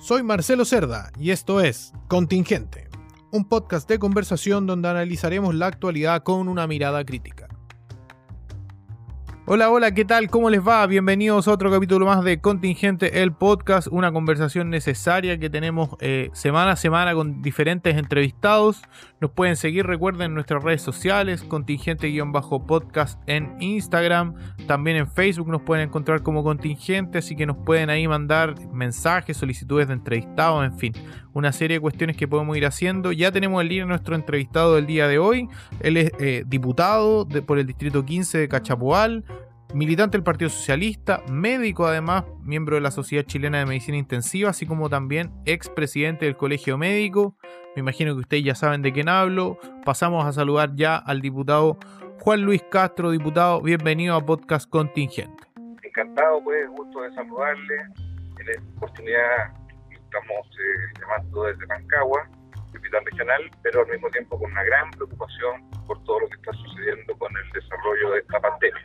Soy Marcelo Cerda y esto es Contingente, un podcast de conversación donde analizaremos la actualidad con una mirada crítica. Hola, hola, ¿qué tal? ¿Cómo les va? Bienvenidos a otro capítulo más de Contingente, el podcast, una conversación necesaria que tenemos eh, semana a semana con diferentes entrevistados. Nos pueden seguir, recuerden, en nuestras redes sociales, contingente-podcast en Instagram, también en Facebook nos pueden encontrar como contingente, así que nos pueden ahí mandar mensajes, solicitudes de entrevistados, en fin, una serie de cuestiones que podemos ir haciendo. Ya tenemos el línea nuestro entrevistado del día de hoy. Él es eh, diputado por el Distrito 15 de Cachapoal, militante del Partido Socialista, médico además, miembro de la Sociedad Chilena de Medicina Intensiva, así como también expresidente del Colegio Médico. Me imagino que ustedes ya saben de quién hablo. Pasamos a saludar ya al diputado Juan Luis Castro, diputado. Bienvenido a Podcast Contingente. Encantado, pues, gusto de saludarle. En esta oportunidad estamos eh, llamando desde Pancagua, capital regional, pero al mismo tiempo con una gran preocupación por todo lo que está sucediendo con el desarrollo de esta pandemia.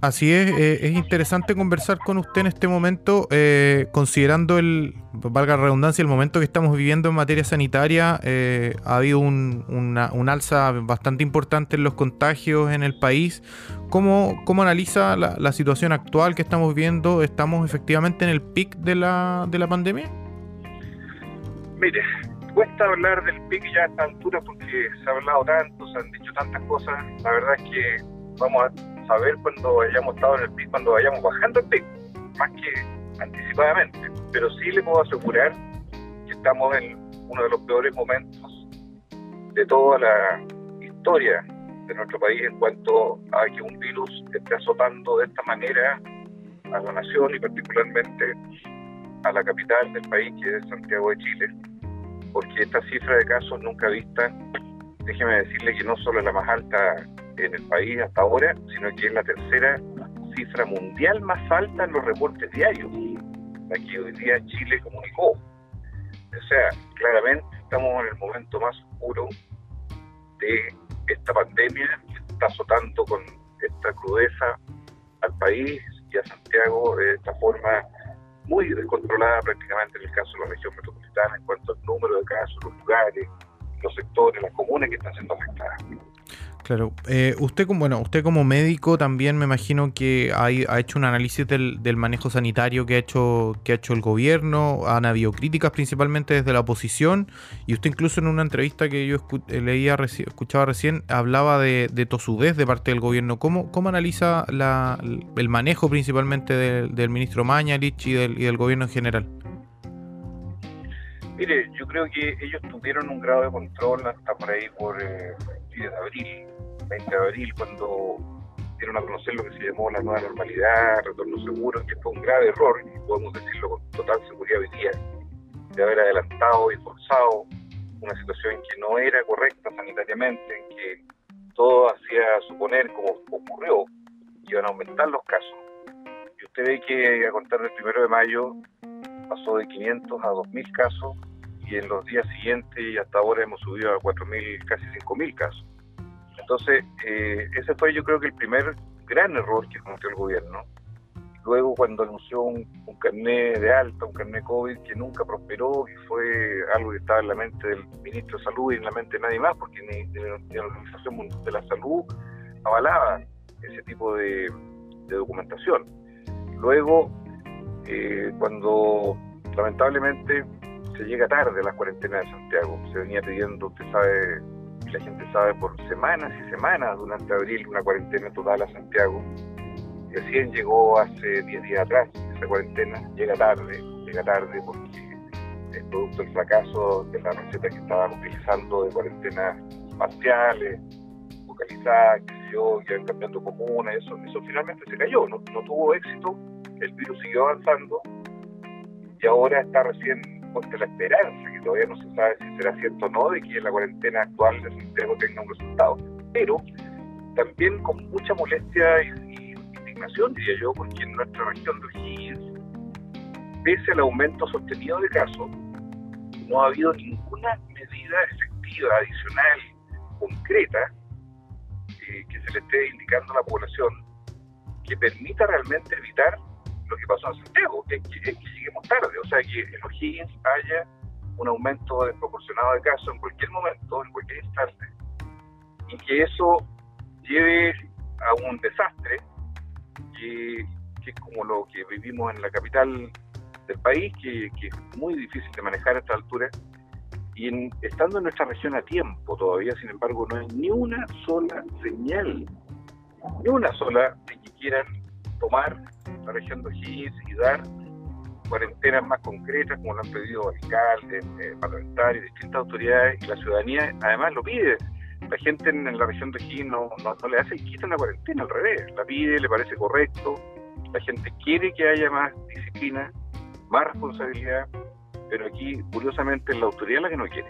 Así es, eh, es interesante conversar con usted en este momento, eh, considerando el, valga la redundancia, el momento que estamos viviendo en materia sanitaria. Eh, ha habido un, una, un, alza bastante importante en los contagios en el país. ¿Cómo, cómo analiza la, la, situación actual que estamos viviendo? ¿Estamos efectivamente en el pic de la, de la pandemia? Mire, cuesta hablar del pic ya a esta altura porque se ha hablado tanto, se han dicho tantas cosas. La verdad es que vamos a saber cuando hayamos estado en el pic, cuando vayamos bajando el pic, más que anticipadamente. Pero sí le puedo asegurar que estamos en uno de los peores momentos de toda la historia de nuestro país en cuanto a que un virus esté azotando de esta manera a la nación y particularmente a la capital del país, que es Santiago de Chile, porque esta cifra de casos nunca vista, déjeme decirle que no solo es la más alta en el país hasta ahora, sino que es la tercera cifra mundial más alta en los reportes diarios, la que hoy día Chile comunicó. O sea, claramente estamos en el momento más oscuro de esta pandemia que está azotando con esta crudeza al país y a Santiago de esta forma muy descontrolada prácticamente en el caso de la región metropolitana en cuanto al número de casos, los lugares, los sectores, las comunas que están siendo afectadas. Claro, eh, usted como bueno, usted como médico también me imagino que ha, ha hecho un análisis del, del, manejo sanitario que ha hecho que ha hecho el gobierno, han habido críticas principalmente desde la oposición y usted incluso en una entrevista que yo escu leía reci escuchaba recién hablaba de, de, tosudez de parte del gobierno. ¿Cómo, cómo analiza la, el manejo principalmente del, del ministro Mañalich y del, y del gobierno en general? Mire, yo creo que ellos tuvieron un grado de control hasta por ahí por eh, de abril, 20 de abril, cuando dieron a conocer lo que se llamó la nueva normalidad, retorno seguro, que fue un grave error, y podemos decirlo con total seguridad hoy día, de haber adelantado y forzado una situación que no era correcta sanitariamente, en que todo hacía suponer, como ocurrió, que iban a aumentar los casos. Y usted ve que a contar del primero de mayo pasó de 500 a 2.000 casos y en los días siguientes y hasta ahora hemos subido a 4.000, casi 5.000 casos. Entonces, eh, ese fue yo creo que el primer gran error que cometió el gobierno. Luego cuando anunció un, un carnet de alta, un carnet COVID que nunca prosperó y fue algo que estaba en la mente del ministro de Salud y en la mente de nadie más, porque ni, ni la Organización Mundial de la Salud avalaba ese tipo de, de documentación. Luego, eh, cuando lamentablemente se llega tarde a las cuarentenas de Santiago. Se venía pidiendo, usted sabe, y la gente sabe, por semanas y semanas durante abril una cuarentena total a Santiago. Recién llegó hace 10 días atrás esa cuarentena, llega tarde, llega tarde porque es producto del fracaso de la receta que estábamos utilizando de cuarentenas parciales, focalizadas, que yo, que iban cambiando comunas, eso, eso finalmente se cayó, no, no tuvo éxito, el virus siguió avanzando y ahora está recién de la esperanza, que todavía no se sabe si será cierto o no, de que la cuarentena actual de Santiago tenga un resultado. Pero también con mucha molestia y, y indignación, diría yo, porque en nuestra región de O'Higgins, pese al aumento sostenido de casos, no ha habido ninguna medida efectiva, adicional, concreta, eh, que se le esté indicando a la población que permita realmente evitar lo que pasó en Santiago, es que, es que lleguemos tarde, o sea, que en O'Higgins haya un aumento desproporcionado de casos en cualquier momento, en cualquier instante, y que eso lleve a un desastre que, es como lo que vivimos en la capital del país, que, es muy difícil de manejar a esta altura, y en, estando en nuestra región a tiempo todavía, sin embargo, no hay ni una sola señal, ni una sola de que quieran tomar la región de O'Higgins y dar cuarentenas más concretas, como lo han pedido alcaldes, eh, parlamentarios, distintas autoridades, y la ciudadanía además lo pide. La gente en, la región de O'Higgins no, no, le hace y quita la cuarentena, al revés, la pide, le parece correcto, la gente quiere que haya más disciplina, más responsabilidad, pero aquí, curiosamente, es la autoridad la que no quiere.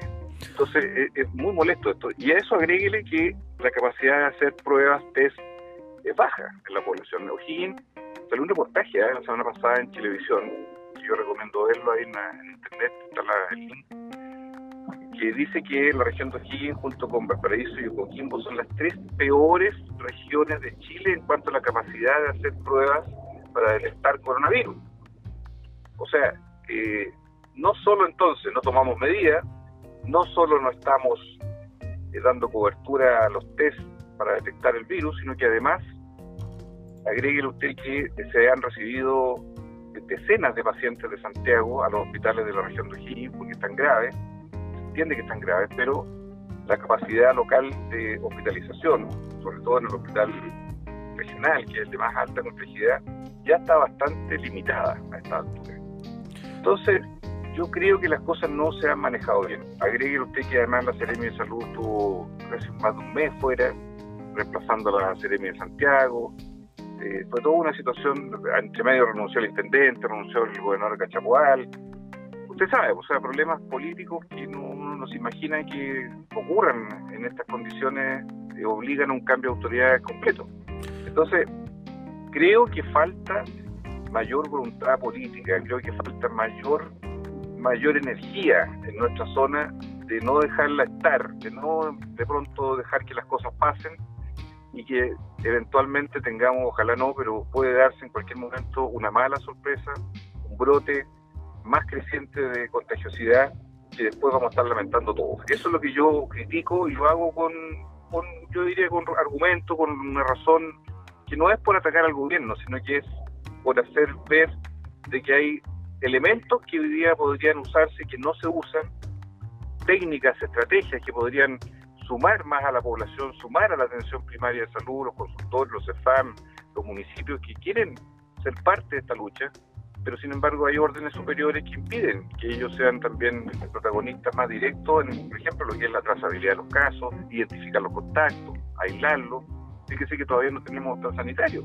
Entonces, es, muy molesto esto. Y a eso agréguele que la capacidad de hacer pruebas, test, es baja en la población. O'Higgins salió un reportaje ¿eh? la semana pasada en televisión, yo recomiendo verlo ahí en, internet, está la, el link, que dice que la región de O'Higgins junto con Valparaíso y Coquimbo son las tres peores regiones de Chile en cuanto a la capacidad de hacer pruebas para detectar coronavirus. O sea, eh, no solo entonces no tomamos medidas, no solo no estamos eh, dando cobertura a los test para detectar el virus, sino que además agréguele usted que se han recibido decenas de pacientes de Santiago a los hospitales de la región de O'Higgins porque están graves, se entiende que están graves, pero la capacidad local de hospitalización, sobre todo en el hospital regional, que es el de más alta complejidad, ya está bastante limitada a esta altura. Entonces, yo creo que las cosas no se han manejado bien. Agregue usted que además la Seremi de Salud tuvo casi más de un mes fuera, reemplazando a la Seremi de Santiago. Eh, fue toda una situación, entre medio renunció el intendente, renunció el gobernador de Cachapual. Usted sabe, o sea, problemas políticos que no, uno no se imagina que ocurran en estas condiciones y obligan a un cambio de autoridad completo. Entonces, creo que falta mayor voluntad política, creo que falta mayor mayor energía en nuestra zona de no dejarla estar, de no de pronto dejar que las cosas pasen y que eventualmente tengamos, ojalá no, pero puede darse en cualquier momento una mala sorpresa, un brote más creciente de contagiosidad que después vamos a estar lamentando todos. Eso es lo que yo critico y lo hago con, con yo diría, con argumento, con una razón que no es por atacar al gobierno, sino que es por hacer ver de que hay elementos que hoy día podrían usarse que no se usan, técnicas, estrategias que podrían sumar más a la población, sumar a la atención primaria de salud, los consultores, los CEFAM, los municipios que quieren ser parte de esta lucha, pero sin embargo hay órdenes superiores que impiden que ellos sean también protagonistas más directos en, por ejemplo, lo que es la trazabilidad de los casos, identificar los contactos, aislarlos. Fíjese que todavía no tenemos plan sanitario,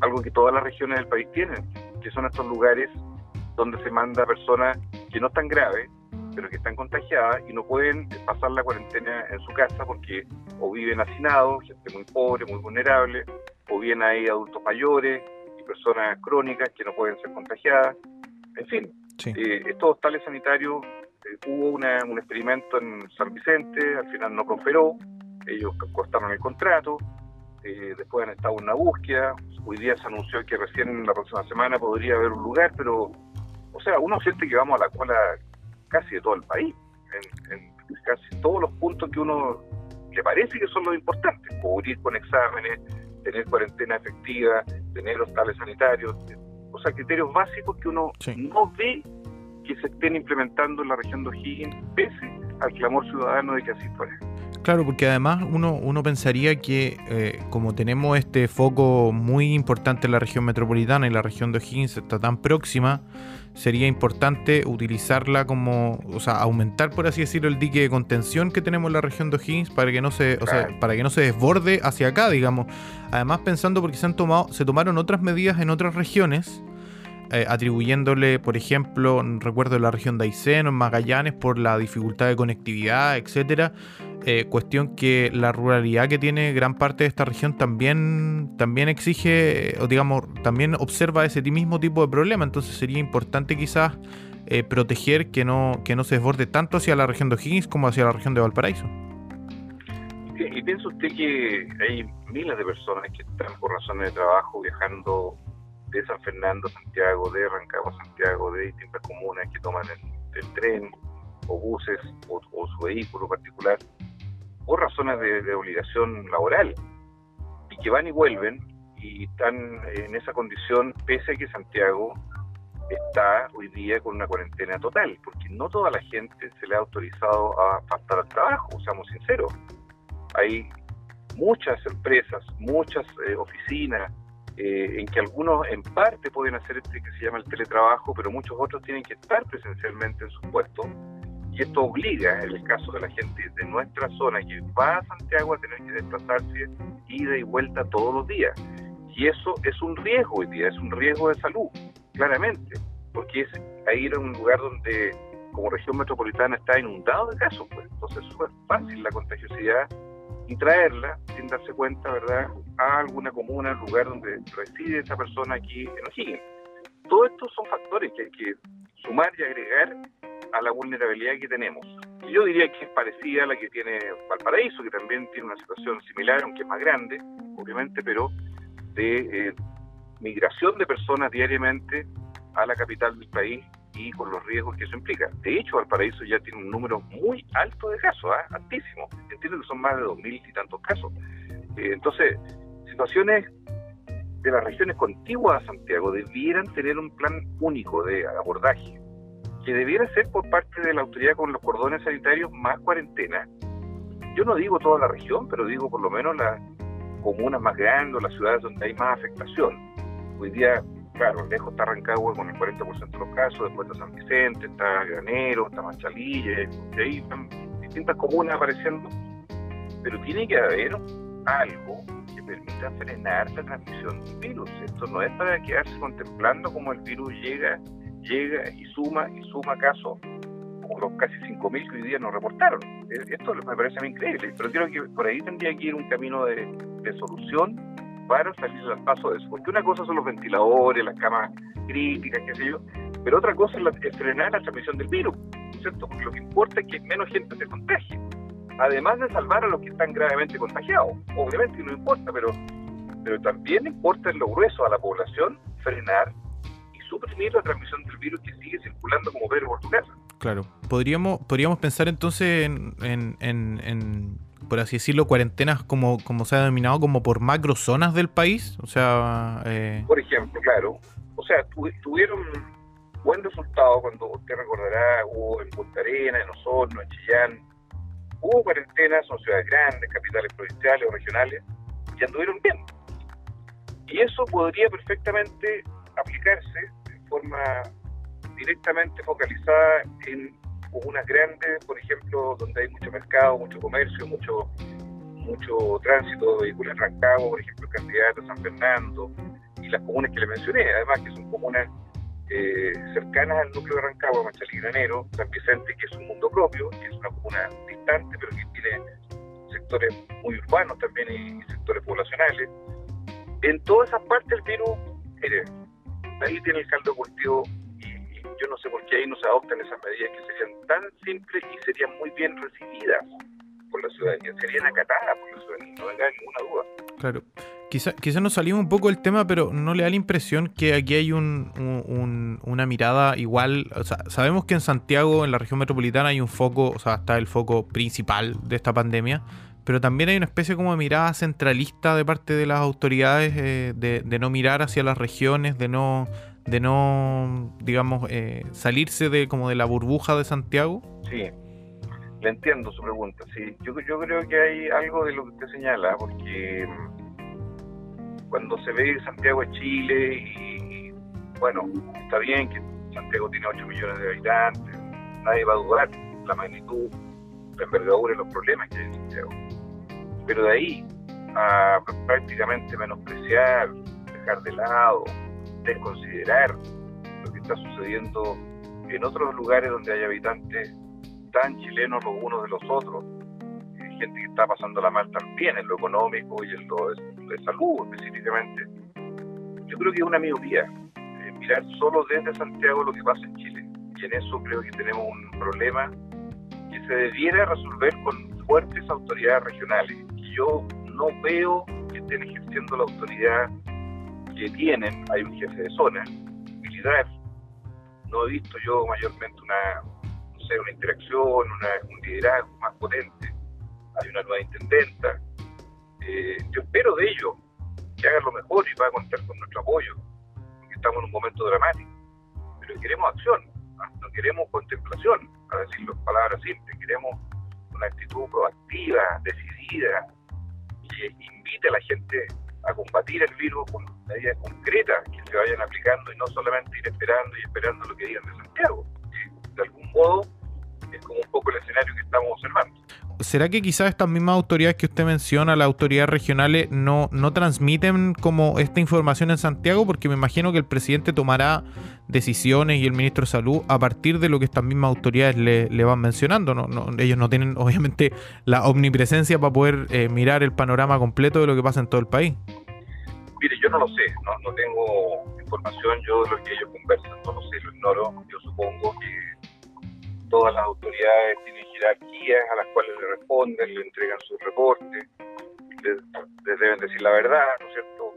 algo que todas las regiones del país tienen que son estos lugares donde se manda a personas que no están graves, pero que están contagiadas y no pueden pasar la cuarentena en su casa porque o viven hacinados, gente muy pobre, muy vulnerable, o bien hay adultos mayores y personas crónicas que no pueden ser contagiadas. En fin, eh, estos hostales sanitarios, eh, hubo un experimento en San Vicente, al final no prosperó, ellos cortaron el contrato, eh, después han estado en una búsqueda, hoy día se anunció que recién la próxima semana podría haber un lugar, pero, o sea, uno siente que vamos a la cola casi de todo el país, en, casi todos los puntos que uno le parece que son los importantes, cubrir con exámenes, tener cuarentena efectiva, tener hostales sanitarios, o sea, criterios básicos que uno no ve que se estén implementando en la región de O'Higgins, pese al clamor ciudadano de que así fuera. Claro, porque además uno, uno pensaría que eh, como tenemos este foco muy importante en la región metropolitana y la región de O'Higgins está tan próxima, sería importante utilizarla como, o sea, aumentar por así decirlo el dique de contención que tenemos en la región de O'Higgins para que no se, o sea, para que no se desborde hacia acá, digamos. Además pensando porque se han tomado, se tomaron otras medidas en otras regiones eh, atribuyéndole, por ejemplo, recuerdo la región de Aysén o Magallanes por la dificultad de conectividad, etcétera. Eh, cuestión que la ruralidad que tiene gran parte de esta región también, también exige, o digamos, también observa ese mismo tipo de problema. Entonces sería importante quizás eh, proteger que no, que no se desborde tanto hacia la región de O'Higgins como hacia la región de Valparaíso. ¿Y piensa usted que hay miles de personas que están por razones de trabajo viajando de San Fernando Santiago, de Rancagua Santiago, de distintas comunas que toman el, tren o buses o, su vehículo particular por razones de, obligación laboral y que van y vuelven y están en esa condición pese a que Santiago está hoy día con una cuarentena total, porque no toda la gente se le ha autorizado a faltar al trabajo, seamos sinceros. Hay muchas empresas, muchas eh, oficinas, eh, en que algunos en parte pueden hacer este que se llama el teletrabajo, pero muchos otros tienen que estar presencialmente en sus puestos. Y esto obliga, en el caso de la gente de nuestra zona que va a Santiago, a tener que desplazarse ida y vuelta todos los días. Y eso es un riesgo hoy día, es un riesgo de salud claramente, porque es a ir a un lugar donde como región metropolitana está inundado de casos, pues entonces es fácil la contagiosidad y traerla sin darse cuenta, ¿verdad?, a alguna comuna, lugar donde reside esa persona aquí en O'Higgins. Todos estos son factores que hay que sumar y agregar a la vulnerabilidad que tenemos. Y yo diría que es parecida a la que tiene Valparaíso, que también tiene una situación similar, aunque es más grande, obviamente, pero de eh, migración de personas diariamente a la capital del país y con los riesgos que eso implica. De hecho, Valparaíso ya tiene un número muy alto de casos, ¿eh? altísimo. Entiendo que son más de dos mil y tantos casos. Eh, entonces, situaciones de las regiones contiguas a Santiago debieran tener un plan único de abordaje, que debiera ser por parte de la autoridad con los cordones sanitarios más cuarentena. Yo no digo toda la región, pero digo por lo menos las comunas más grandes, las ciudades donde hay más afectación Hoy día, claro, lejos está Rancagua con el 40% de los casos, después está San Vicente, está Granero, está Manchalille, y ahí están distintas comunas apareciendo. Pero tiene que haber algo que permita frenar la transmisión del virus. Esto no es para quedarse contemplando cómo el virus llega, llega y suma y suma casos, los casi 5.000 que hoy día nos reportaron. Esto me parece increíble, pero creo que por ahí tendría que ir un camino de, de solución para salir al paso de eso. Porque una cosa son los ventiladores, las camas críticas, qué sé yo, pero otra cosa es, frenar la transmisión del virus, ¿cierto? Porque lo que importa es que menos gente se contagie. Además de salvar a los que están gravemente contagiados, obviamente no importa, pero, pero también importa en lo grueso a la población frenar y suprimir la transmisión del virus que sigue circulando como Pedro por tu casa. Claro. Podríamos, podríamos pensar entonces en, en por así decirlo, cuarentenas como, como se ha denominado como por macro zonas del país? O sea, eh... por ejemplo, claro. O sea, tuvieron buen resultado cuando usted recordará, hubo en Punta Arenas, en Osorno, en Chillán, hubo cuarentenas, son ciudades grandes, capitales provinciales o regionales, y anduvieron bien. Y eso podría perfectamente aplicarse de forma directamente focalizada en comunas grandes, por ejemplo, donde hay mucho mercado, mucho comercio, mucho mucho tránsito vehicular Rancagua, por ejemplo, Candidato, San Fernando, y las comunas que le mencioné, además que son comunas eh, cercanas al núcleo de Rancagua, Machalí Granero, San Vicente, que es un mundo propio, que es una comuna distante, pero que tiene sectores muy urbanos también y, sectores poblacionales. En todas esas partes el virus, mire, ahí tiene el caldo cultivo yo no sé por qué ahí no se adoptan esas medidas que serían tan simples y serían muy bien recibidas por la ciudadanía, serían acatadas por la ciudadanía, no venga ninguna duda. Claro. Quizá, quizá nos salimos un poco del tema, pero no le da la impresión que aquí hay un, una mirada igual. O sea, sabemos que en Santiago, en la región metropolitana, hay un foco, o sea, está el foco principal de esta pandemia, pero también hay una especie como de mirada centralista de parte de las autoridades eh, de, de, no mirar hacia las regiones, de no, de no, digamos, eh, salirse de como de la burbuja de Santiago? Sí, le entiendo su pregunta. Sí, yo, yo creo que hay algo de lo que usted señala, porque mm, cuando se ve Santiago de Chile y, bueno, está bien que Santiago tiene 8 millones de habitantes, nadie va a dudar la magnitud, la envergadura y los problemas que hay en Santiago. Pero de ahí a prácticamente menospreciar, dejar de lado, desconsiderar lo que está sucediendo en otros lugares donde hay habitantes tan chilenos los unos de los otros, gente que está pasando la mal también en lo económico y en lo de, salud específicamente. Yo creo que es una miopía eh, mirar solo desde Santiago lo que pasa en Chile. Y en eso creo que tenemos un problema que se debiera resolver con fuertes autoridades regionales. Yo no veo que estén ejerciendo la autoridad que tienen, hay un jefe de zona militar. No he visto yo mayormente una, no una interacción, un liderazgo más potente. Hay una nueva intendenta. Eh, yo espero de ellos que hagan lo mejor y va a contar con nuestro apoyo, porque estamos en un momento dramático. Pero queremos acción, no queremos contemplación, para decirlo en palabras simples, queremos una actitud proactiva, decidida, que invite a la gente a combatir el virus con medidas concretas que se vayan aplicando y no solamente ir esperando y esperando lo que digan de Santiago, de algún modo es como un poco el escenario que estamos observando. ¿Será que quizás estas mismas autoridades que usted menciona, las autoridades regionales, no, no transmiten como esta información en Santiago? Porque me imagino que el presidente tomará decisiones y el ministro de Salud a partir de lo que estas mismas autoridades le, van mencionando. ¿no? ellos no tienen, obviamente, la omnipresencia para poder eh, mirar el panorama completo de lo que pasa en todo el país. Mire, yo no lo sé, no, no tengo información yo de lo que ellos conversan, no lo sé, lo ignoro. Yo supongo que todas las autoridades tienen jerarquías a las cuales le responden, le entregan sus reportes, les, deben decir la verdad, ¿no es cierto?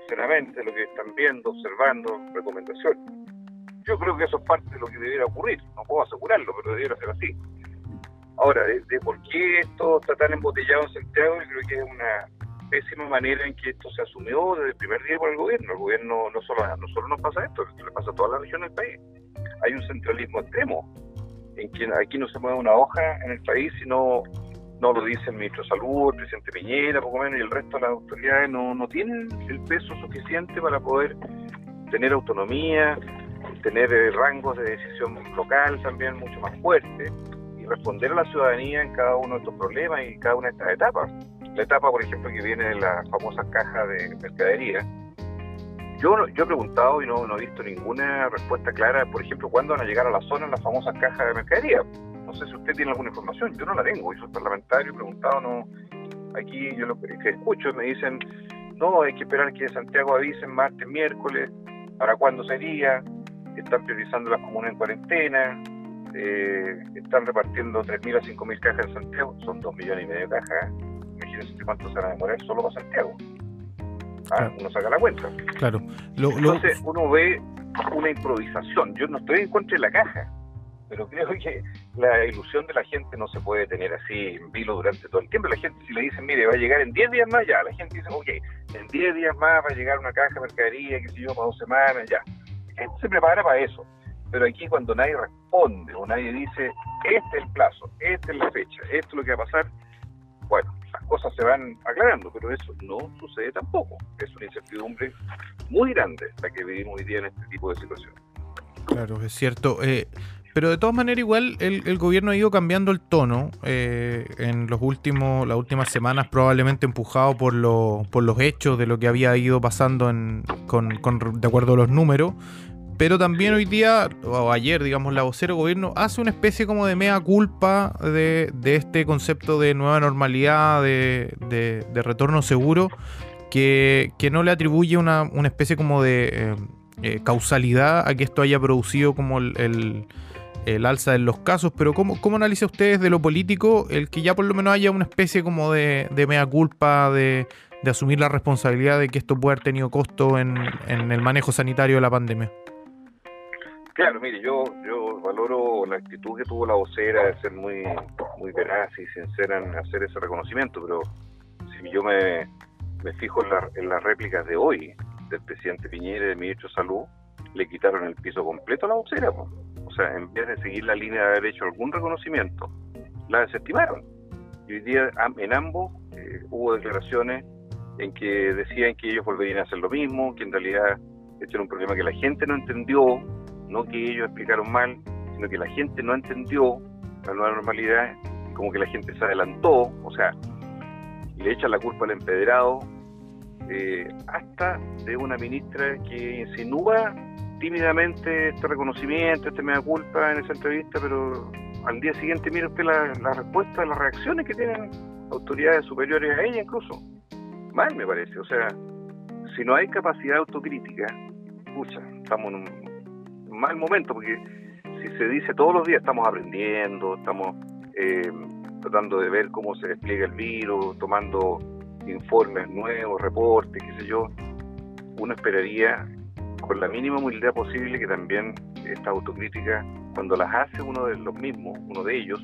Sinceramente, lo que están viendo, observando, recomendaciones. Yo creo que eso es parte de lo que debiera ocurrir, no puedo asegurarlo, pero debiera ser así. Ahora, de, por qué esto está tan embotellado en Santiago, yo creo que es una pésima manera en que esto se asumió desde el primer día por el gobierno. El gobierno no solo, no solo nos pasa esto, le pasa a toda la región del país. Hay un centralismo extremo en que aquí no se mueve una hoja en el país, sino no lo dice el ministro de Salud, el presidente Piñera, poco menos, y el resto de las autoridades no, no tienen el peso suficiente para poder tener autonomía, tener eh, rangos de decisión local también mucho más fuertes y responder a la ciudadanía en cada uno de estos problemas y cada una de estas etapas. La etapa, por ejemplo, que viene de la famosa caja de mercadería, yo, yo he preguntado y no, no he visto ninguna respuesta clara, por ejemplo, cuándo van a llegar a la zona las famosas cajas de mercadería. No sé si usted tiene alguna información, yo no la tengo, yo soy parlamentario, he preguntado, no. Aquí yo lo que escucho me dicen, no, hay que esperar que Santiago avisen martes, miércoles, para cuándo sería, están priorizando las comunas en cuarentena, eh, están repartiendo 3.000 a 5.000 cajas en Santiago, son 2 millones y medio de cajas, imagínense cuánto se van a demorar solo para Santiago. Ah, uno saca la cuenta. Claro. Entonces uno ve una improvisación. Yo no estoy en contra de la caja, pero creo que la ilusión de la gente no se puede tener así en vilo durante todo el tiempo. La gente, si le dicen, mire, va a llegar en 10 días más, ya. La gente dice, ok, en 10 días más va a llegar una caja de mercadería, que sé yo, para dos semanas, ya. La gente se prepara para eso. Pero aquí cuando nadie responde o nadie dice, este es el plazo, esta es la fecha, esto es lo que va a pasar, bueno, cosas se van aclarando, pero eso no sucede tampoco. Es una incertidumbre muy grande la que vivimos hoy día en este tipo de situaciones. Claro, es cierto. Eh, pero de todas maneras, igual el, gobierno ha ido cambiando el tono eh, en los últimos, las últimas semanas, probablemente empujado por, por los hechos de lo que había ido pasando en, con, con, de acuerdo a los números. Pero también hoy día, o ayer, digamos, la vocera gobierno hace una especie como de mea culpa de, este concepto de nueva normalidad, de, retorno seguro, que, no le atribuye una, especie como de eh, eh, causalidad a que esto haya producido como el, alza en los casos. Pero ¿cómo, ¿cómo analiza ustedes de lo político el que ya por lo menos haya una especie como de, mea culpa, de, asumir la responsabilidad de que esto puede haber tenido costo en el manejo sanitario de la pandemia? Claro, mire, yo yo valoro la actitud que tuvo la vocera de ser muy muy veraz y sincera en hacer ese reconocimiento, pero si yo me, fijo en, las réplicas de hoy del presidente Piñera y del ministro de Salud, le quitaron el piso completo a la vocera. O sea, en vez de seguir la línea de haber hecho algún reconocimiento, la desestimaron. Y hoy día en ambos eh, hubo declaraciones en que decían que ellos volverían a hacer lo mismo, que en realidad este era un problema que la gente no entendió, no que ellos explicaron mal, sino que la gente no entendió la nueva normalidad, como que la gente se adelantó, o sea, le echan la culpa al empedrado, eh, hasta de una ministra que insinúa tímidamente este reconocimiento, este mea culpa en esa entrevista, pero al día siguiente mira usted la, la respuesta, las reacciones que tienen autoridades superiores a ella incluso. Mal me parece, o sea, si no hay capacidad autocrítica, pucha, estamos en un, mal momento, porque si se dice todos los días estamos aprendiendo, estamos eh, tratando de ver cómo se despliega el virus, tomando informes nuevos, reportes, qué sé yo, uno esperaría con la mínima humildad posible que también esta autocrítica, cuando las hace uno de los mismos, uno de ellos,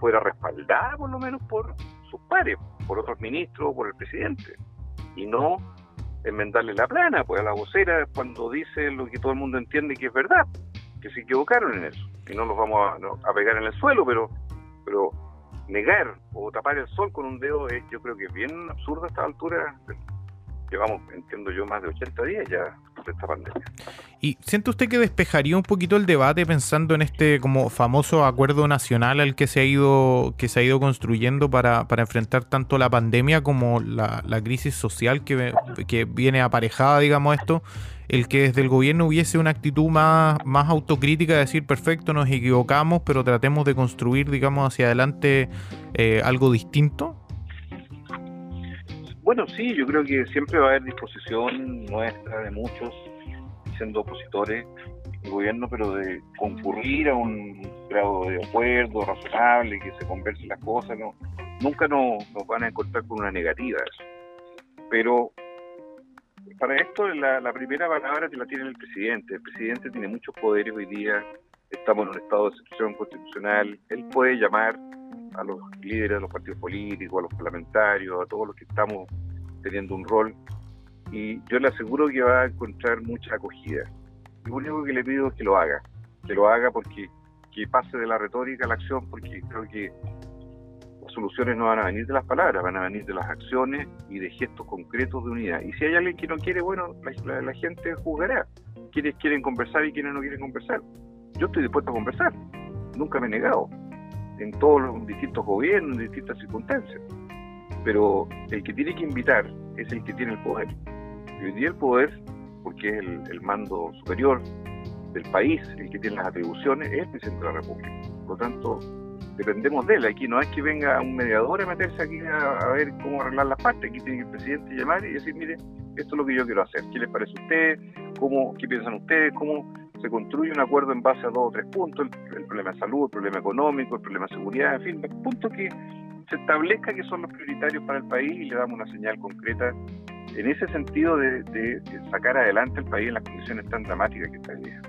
fuera respaldada por lo menos por sus pares, por otros ministros por el presidente, y no enmendarle la plana, pues a la vocera cuando dice lo que todo el mundo entiende que es verdad, que se equivocaron en eso, y no los vamos a, a pegar en el suelo, pero, pero negar o tapar el sol con un dedo es yo creo que es bien absurdo a esta altura llevamos, entiendo yo, más de 80 días ya de esta pandemia. ¿Y siente usted que despejaría un poquito el debate pensando en este como famoso acuerdo nacional al que se ha ido, que se ha ido construyendo para, para enfrentar tanto la pandemia como la, la crisis social que, que, viene aparejada, digamos, esto? El que desde el gobierno hubiese una actitud más, más autocrítica de decir, perfecto, nos equivocamos, pero tratemos de construir, digamos, hacia adelante eh, algo distinto. Bueno, sí, yo creo que siempre va a haber disposición nuestra de muchos, siendo opositores al gobierno, pero de concurrir a un grado de acuerdo razonable, que se conversen las cosas, no, nunca nos, van a encontrar con una negativa Pero para esto la, la primera palabra que la tiene el presidente. El presidente tiene muchos poderes hoy día, estamos en un estado de excepción constitucional, él puede llamar a los líderes de los partidos políticos, a los parlamentarios, a todos los que estamos teniendo un rol, y yo le aseguro que va a encontrar mucha acogida. Lo único que le pido es que lo haga, que lo haga porque que pase de la retórica a la acción, porque creo que las soluciones no van a venir de las palabras, van a venir de las acciones y de gestos concretos de unidad. Y si hay alguien que no quiere, bueno, la, gente juzgará. Quienes quieren conversar y quienes no quieren conversar. Yo estoy dispuesto a conversar, nunca me he negado en todos los distintos gobiernos, en distintas circunstancias. Pero el que tiene que invitar es el que tiene el poder. Y hoy día el poder, porque es el, mando superior del país, el que tiene las atribuciones, es el presidente de la República. Por lo tanto, dependemos de él. Aquí no es que venga un mediador a meterse aquí a, ver cómo arreglar las partes. Aquí tiene que el presidente llamar y decir, mire, esto es lo que yo quiero hacer. ¿Qué les parece a usted? ¿Cómo, ¿Qué piensan ustedes? ¿Cómo se construye un acuerdo en base a dos o tres puntos, el, problema de salud, el problema económico, el problema de seguridad, en fin, puntos que se establezca que son los prioritarios para el país y le damos una señal concreta en ese sentido de, sacar adelante el país en las condiciones tan dramáticas que está día.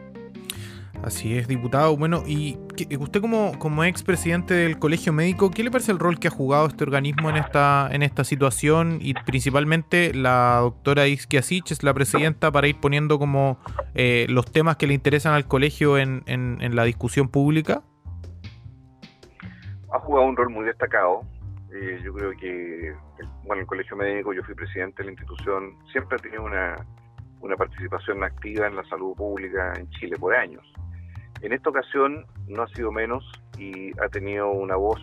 Así es, diputado. Bueno, y usted como, como expresidente del Colegio Médico, ¿qué le parece el rol que ha jugado este organismo en esta, en esta situación? Y principalmente la doctora Isquiasich es la presidenta para ir poniendo como eh, los temas que le interesan al colegio en, en, la discusión pública. Ha jugado un rol muy destacado. Eh, yo creo que, bueno, el Colegio Médico, yo fui presidente de la institución, siempre ha tenido una, una participación activa en la salud pública en Chile por años en esta ocasión no ha sido menos y ha tenido una voz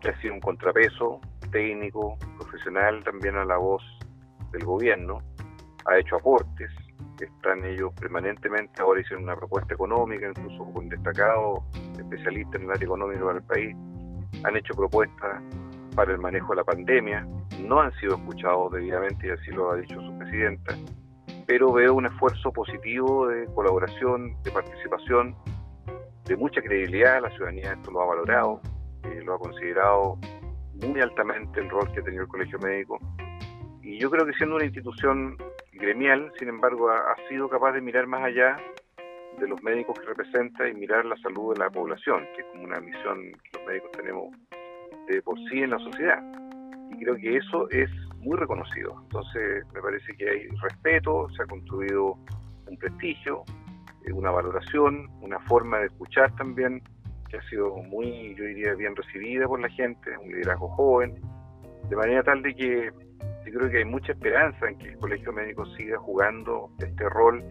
que ha sido un contrapeso técnico, profesional también a la voz del gobierno, ha hecho aportes, están ellos permanentemente, ahora hicieron una propuesta económica, incluso con destacados especialistas en el área económica para el país, han hecho propuestas para el manejo de la pandemia, no han sido escuchados debidamente y así lo ha dicho su presidenta, pero veo un esfuerzo positivo de colaboración, de participación, de mucha credibilidad, la ciudadanía esto lo ha valorado, eh, lo ha considerado muy altamente el rol que ha tenido el Colegio Médico, y yo creo que siendo una institución gremial, sin embargo, ha, sido capaz de mirar más allá de los médicos que representa y mirar la salud de la población, que es como una misión que los médicos tenemos de por sí en la sociedad. Y creo que eso es muy reconocido. Entonces, me parece que hay respeto, se ha construido un prestigio, eh, una valoración, una forma de escuchar también, que ha sido muy, yo diría, bien recibida por la gente, un liderazgo joven, de manera tal de que yo creo que hay mucha esperanza en que el Colegio Médico siga jugando este rol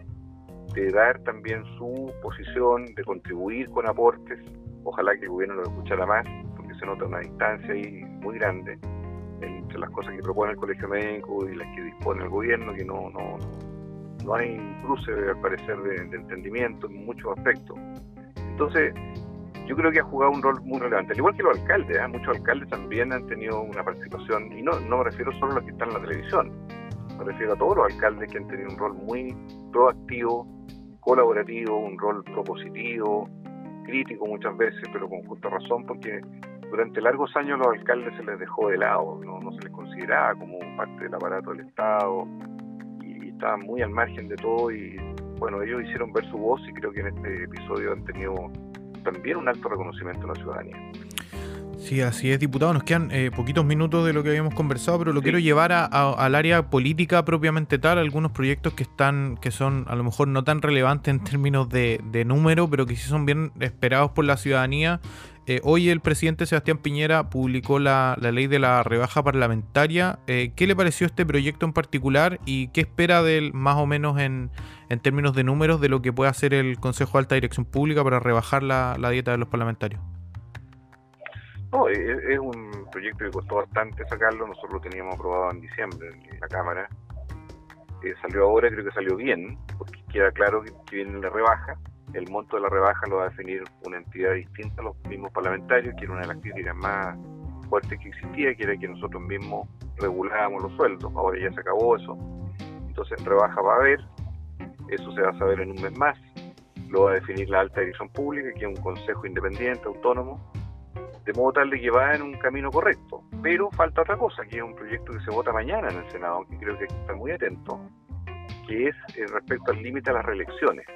de dar también su posición, de contribuir con aportes. Ojalá que el gobierno lo escuchara más, porque se nota una distancia ahí muy grande entre las cosas que propone el Colegio Médico y las que dispone el gobierno, que no, no, no hay cruce, al parecer, de, entendimiento en muchos aspectos. Entonces, yo creo que ha jugado un rol muy relevante, al igual que los alcaldes, ¿eh? muchos alcaldes también han tenido una participación, y no, no me refiero solo a los que están en la televisión, me refiero a todos los alcaldes que han tenido un rol muy proactivo, colaborativo, un rol propositivo, crítico muchas veces, pero con justa razón, porque durante largos años los alcaldes se les dejó de lado, no, se les consideraba como parte del aparato del Estado y estaban muy al margen de todo y bueno, ellos hicieron ver su voz y creo que en este episodio han tenido también un alto reconocimiento en la ciudadanía. Sí, así es, diputado. Nos quedan eh, poquitos minutos de lo que habíamos conversado, pero lo quiero llevar al área política propiamente tal. Algunos proyectos que están, que son a lo mejor no tan relevantes en términos de, número, pero que sí son bien esperados por la ciudadanía. Eh, hoy el presidente Sebastián Piñera publicó la, ley de la rebaja parlamentaria. Eh, ¿Qué le pareció este proyecto en particular y qué espera del más o menos en, términos de números de lo que puede hacer el Consejo de Alta Dirección Pública para rebajar la dieta de los parlamentarios? No, es, un proyecto que costó bastante sacarlo, nosotros lo teníamos aprobado en diciembre en la Cámara. Eh, salió ahora, creo que salió bien, porque queda claro que, viene la rebaja. El monto de la rebaja lo va a definir una entidad distinta a los mismos parlamentarios, que era una de las críticas más fuertes que existía, que era que nosotros mismos regulábamos los sueldos. Ahora ya se acabó eso. Entonces, rebaja va a haber, eso se va a saber en un mes más. Lo va a definir la alta dirección pública, que es un consejo independiente, autónomo, de modo tal de que va en un camino correcto. Pero falta otra cosa, que es un proyecto que se vota mañana en el Senado, que creo que hay que estar muy atento, que es eh, respecto al límite a las reelecciones,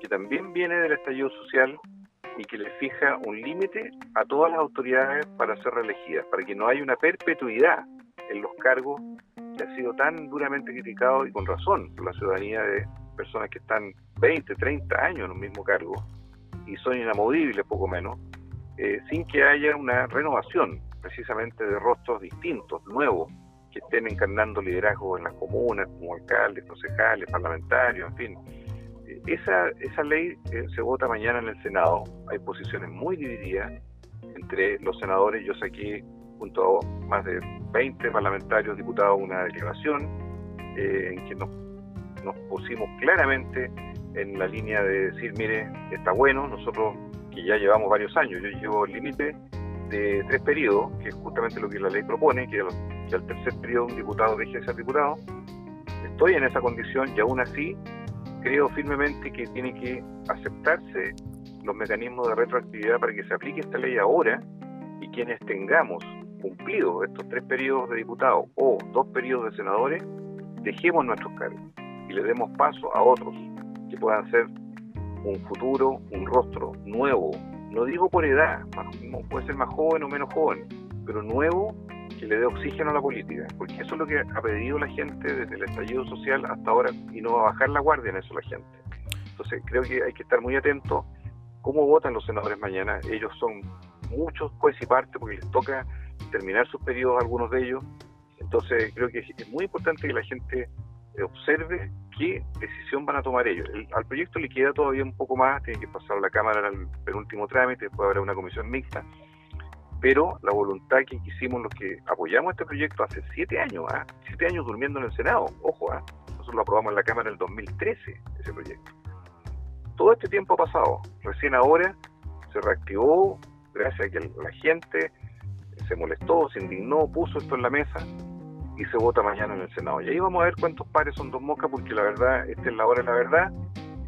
que también viene del estallido social y que le fija un límite a todas las autoridades para ser reelegidas, para que no haya una perpetuidad en los cargos que ha sido tan duramente criticado y con razón por la ciudadanía de personas que están 20, 30 años en un mismo cargo y son inamovibles poco menos, eh, sin que haya una renovación precisamente de rostros distintos, nuevos, que estén encarnando liderazgo en las comunas, como alcaldes, concejales, parlamentarios, en fin. Eh, esa, esa ley eh, se vota mañana en el Senado. Hay posiciones muy divididas entre los senadores. Yo saqué junto a más de 20 parlamentarios, diputados, una declaración en que nos, nos pusimos claramente en la línea de decir, mire, está bueno, nosotros ya llevamos varios años. Yo llevo el límite de tres periodos, que es justamente lo que la ley propone, que, al tercer periodo un diputado deje de ser diputado. Estoy en esa condición y aún así creo firmemente que tiene que aceptarse los mecanismos de retroactividad para que se aplique esta ley ahora y quienes tengamos cumplido estos tres periodos de diputados o dos periodos de senadores, dejemos nuestros cargos y le demos paso a otros que puedan ser un futuro, un rostro nuevo, no digo por edad, puede ser más joven o menos joven, pero nuevo que le dé oxígeno a la política, porque eso es lo que ha pedido la gente desde el estallido social hasta ahora y no va a bajar la guardia en eso la gente. Entonces creo que hay que estar muy atento cómo votan los senadores mañana. Ellos son muchos juez y parte porque les toca terminar sus periodos algunos de ellos. Entonces creo que es muy importante que la gente observe qué decisión van a tomar ellos. al proyecto le queda todavía un poco más, tiene que pasar la Cámara el penúltimo trámite, después habrá una comisión mixta, pero la voluntad que hicimos los que apoyamos este proyecto hace siete años, ¿ah? siete años durmiendo en el Senado, ojo, ¿ah? nosotros lo aprobamos en la Cámara en el 2013, ese proyecto. Todo este tiempo ha pasado, recién ahora se reactivó, gracias a que la gente se molestó, se indignó, puso esto en la mesa, y se vota mañana en el Senado. Y ahí vamos a ver cuántos pares son dos moscas, porque la verdad, esta es la hora de la verdad,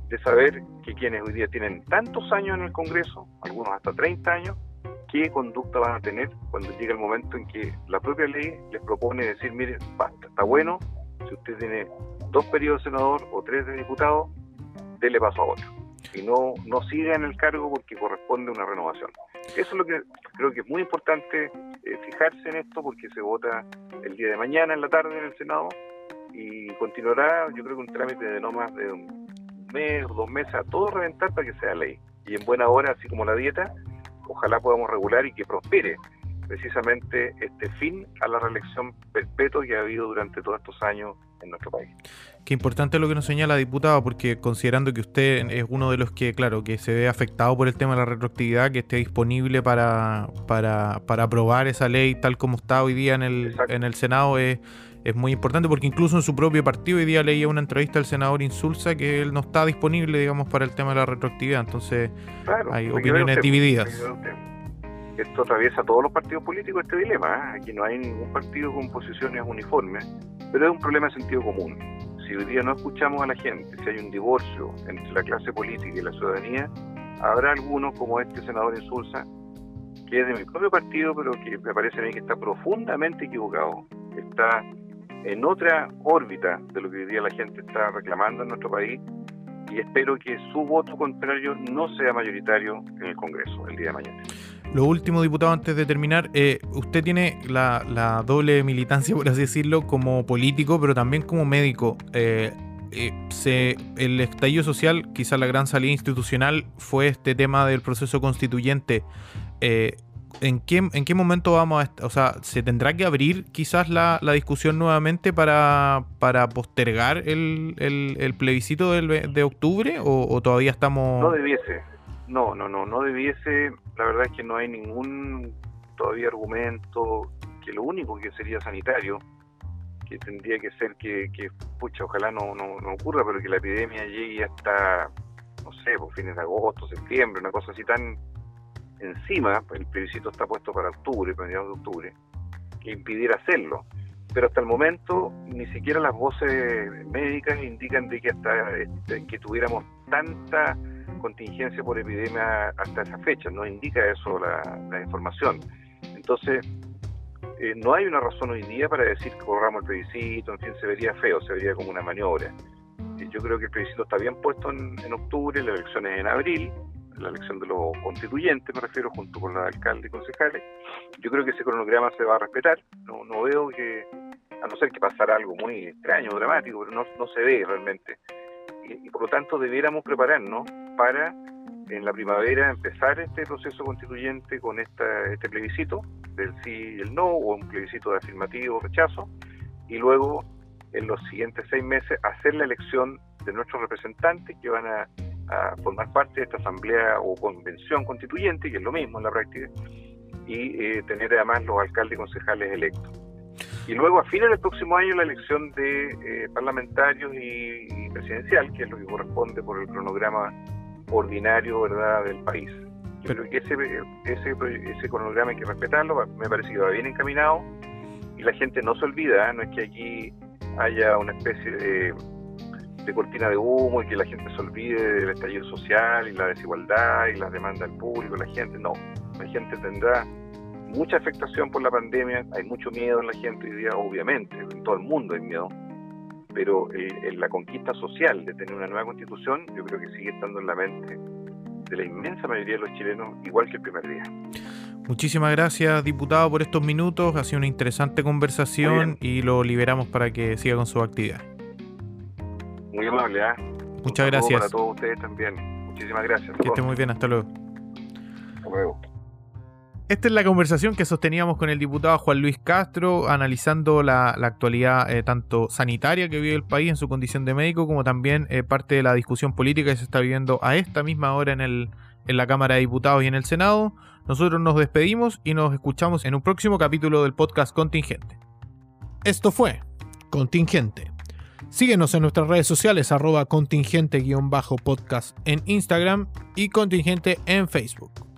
de saber que quienes hoy día tienen tantos años en el Congreso, algunos hasta 30 años, qué conducta van a tener cuando llegue el momento en que la propia ley les propone decir, mire, basta, está bueno, si usted tiene dos periodos de senador o tres de diputado, dele paso a otro. Y no, no siga en el cargo porque corresponde una renovación. Eso es lo que creo que es muy importante eh, fijarse en esto porque se vota el día de mañana en la tarde en el Senado y continuará, yo creo que un trámite de no más de un mes o dos meses a todo reventar para que sea ley. Y en buena hora, así como la dieta, ojalá podamos regular y que prospere precisamente este fin a la reelección perpetua que ha habido durante todos estos años en nuestro país. Qué importante lo que nos señala, diputado, porque considerando que usted es uno de los que, claro, que se ve afectado por el tema de la retroactividad, que esté disponible para, para, para aprobar esa ley tal como está hoy día en el, en el Senado, es, es muy importante, porque incluso en su propio partido hoy día leía una entrevista al senador Insulza que él no está disponible, digamos, para el tema de la retroactividad. Entonces, hay opiniones divididas esto atraviesa todos los partidos políticos este dilema. ¿eh? Aquí no hay ningún partido con posiciones uniformes, pero es un problema de sentido común. Si hoy día no escuchamos a la gente, si hay un divorcio entre la clase política y la ciudadanía, habrá algunos como este senador Insulza, que es de mi propio partido, pero que me parece a mí que está profundamente equivocado. Está en otra órbita de lo que hoy día la gente está reclamando en nuestro país y espero que su voto contrario no sea mayoritario en el Congreso el día de mañana. Lo último, diputado, antes de terminar, eh, usted tiene la, doble militancia, por así decirlo, como político, pero también como médico. Eh, eh, el estallido social, quizás la gran salida institucional, fue este tema del proceso constituyente. ¿En, qué, ¿En qué momento vamos a... O sea, ¿se tendrá que abrir quizás la, discusión nuevamente para, para postergar el, el, plebiscito del, de octubre o, todavía estamos... No debiese, no, no, no, no debiese. La verdad es que no hay ningún todavía argumento que lo único que sería sanitario, que tendría que ser que, que pucha, ojalá no, no, no ocurra, pero que la epidemia llegue hasta, no sé, por fines de agosto, septiembre, una cosa así tan encima, el plebiscito está puesto para octubre, para mediados de octubre, que impidiera hacerlo. Pero hasta el momento ni siquiera las voces médicas indican de que hasta este, que tuviéramos tanta contingencia por epidemia hasta esa fecha, no indica eso la, información. Entonces, eh, no hay una razón hoy día para decir que corramos el plebiscito, en fin, se vería feo, se vería como una maniobra. Eh, yo creo que el plebiscito está bien puesto en, en octubre, las elecciones en abril, la elección de los constituyentes, me refiero, junto con los alcaldes y concejales. Yo creo que ese cronograma se va a respetar. No, no veo que, a no ser que pasara algo muy extraño, dramático, pero no, no se ve realmente. Y, por lo tanto debiéramos prepararnos para en la primavera empezar este proceso constituyente con esta, este plebiscito del sí y el no, o un plebiscito de afirmativo o rechazo, y luego en los siguientes seis meses hacer la elección de nuestros representantes que van a a formar parte de esta asamblea o convención constituyente, que es lo mismo en la práctica, y eh, tener además los alcaldes y concejales electos. Y luego a fines del próximo año la elección de eh, parlamentarios y, presidencial, que es lo que corresponde por el cronograma ordinario verdad del país. Yo creo que ese, ese, ese cronograma hay que respetarlo, me parece que va bien encaminado y la gente no se olvida, ¿eh? no es que aquí haya una especie de de cortina de humo y que la gente se olvide del estallido social y la desigualdad y la demanda del público, la gente, no, la gente tendrá mucha afectación por la pandemia, hay mucho miedo en la gente hoy día, obviamente, en todo el mundo hay miedo, pero eh, en la conquista social de tener una nueva constitución, yo creo que sigue estando en la mente de la inmensa mayoría de los chilenos, igual que el primer día. Muchísimas gracias, diputado, por estos minutos. Ha sido una interesante conversación y lo liberamos para que siga con su actividad. Amable, ¿eh? Muchas gracias. Para todos ustedes también. Muchísimas gracias. Que esté muy bien, hasta luego. Hasta luego. Esta es la conversación que sosteníamos con el diputado Juan Luis Castro, analizando la, actualidad eh, tanto sanitaria que vive el país en su condición de médico, como también eh, parte de la discusión política que se está viviendo a esta misma hora en, el, en la Cámara de Diputados y en el Senado. Nosotros nos despedimos y nos escuchamos en un próximo capítulo del podcast Contingente. Esto fue Contingente Síguenos en nuestras redes sociales arroba contingente-podcast en Instagram y contingente en Facebook.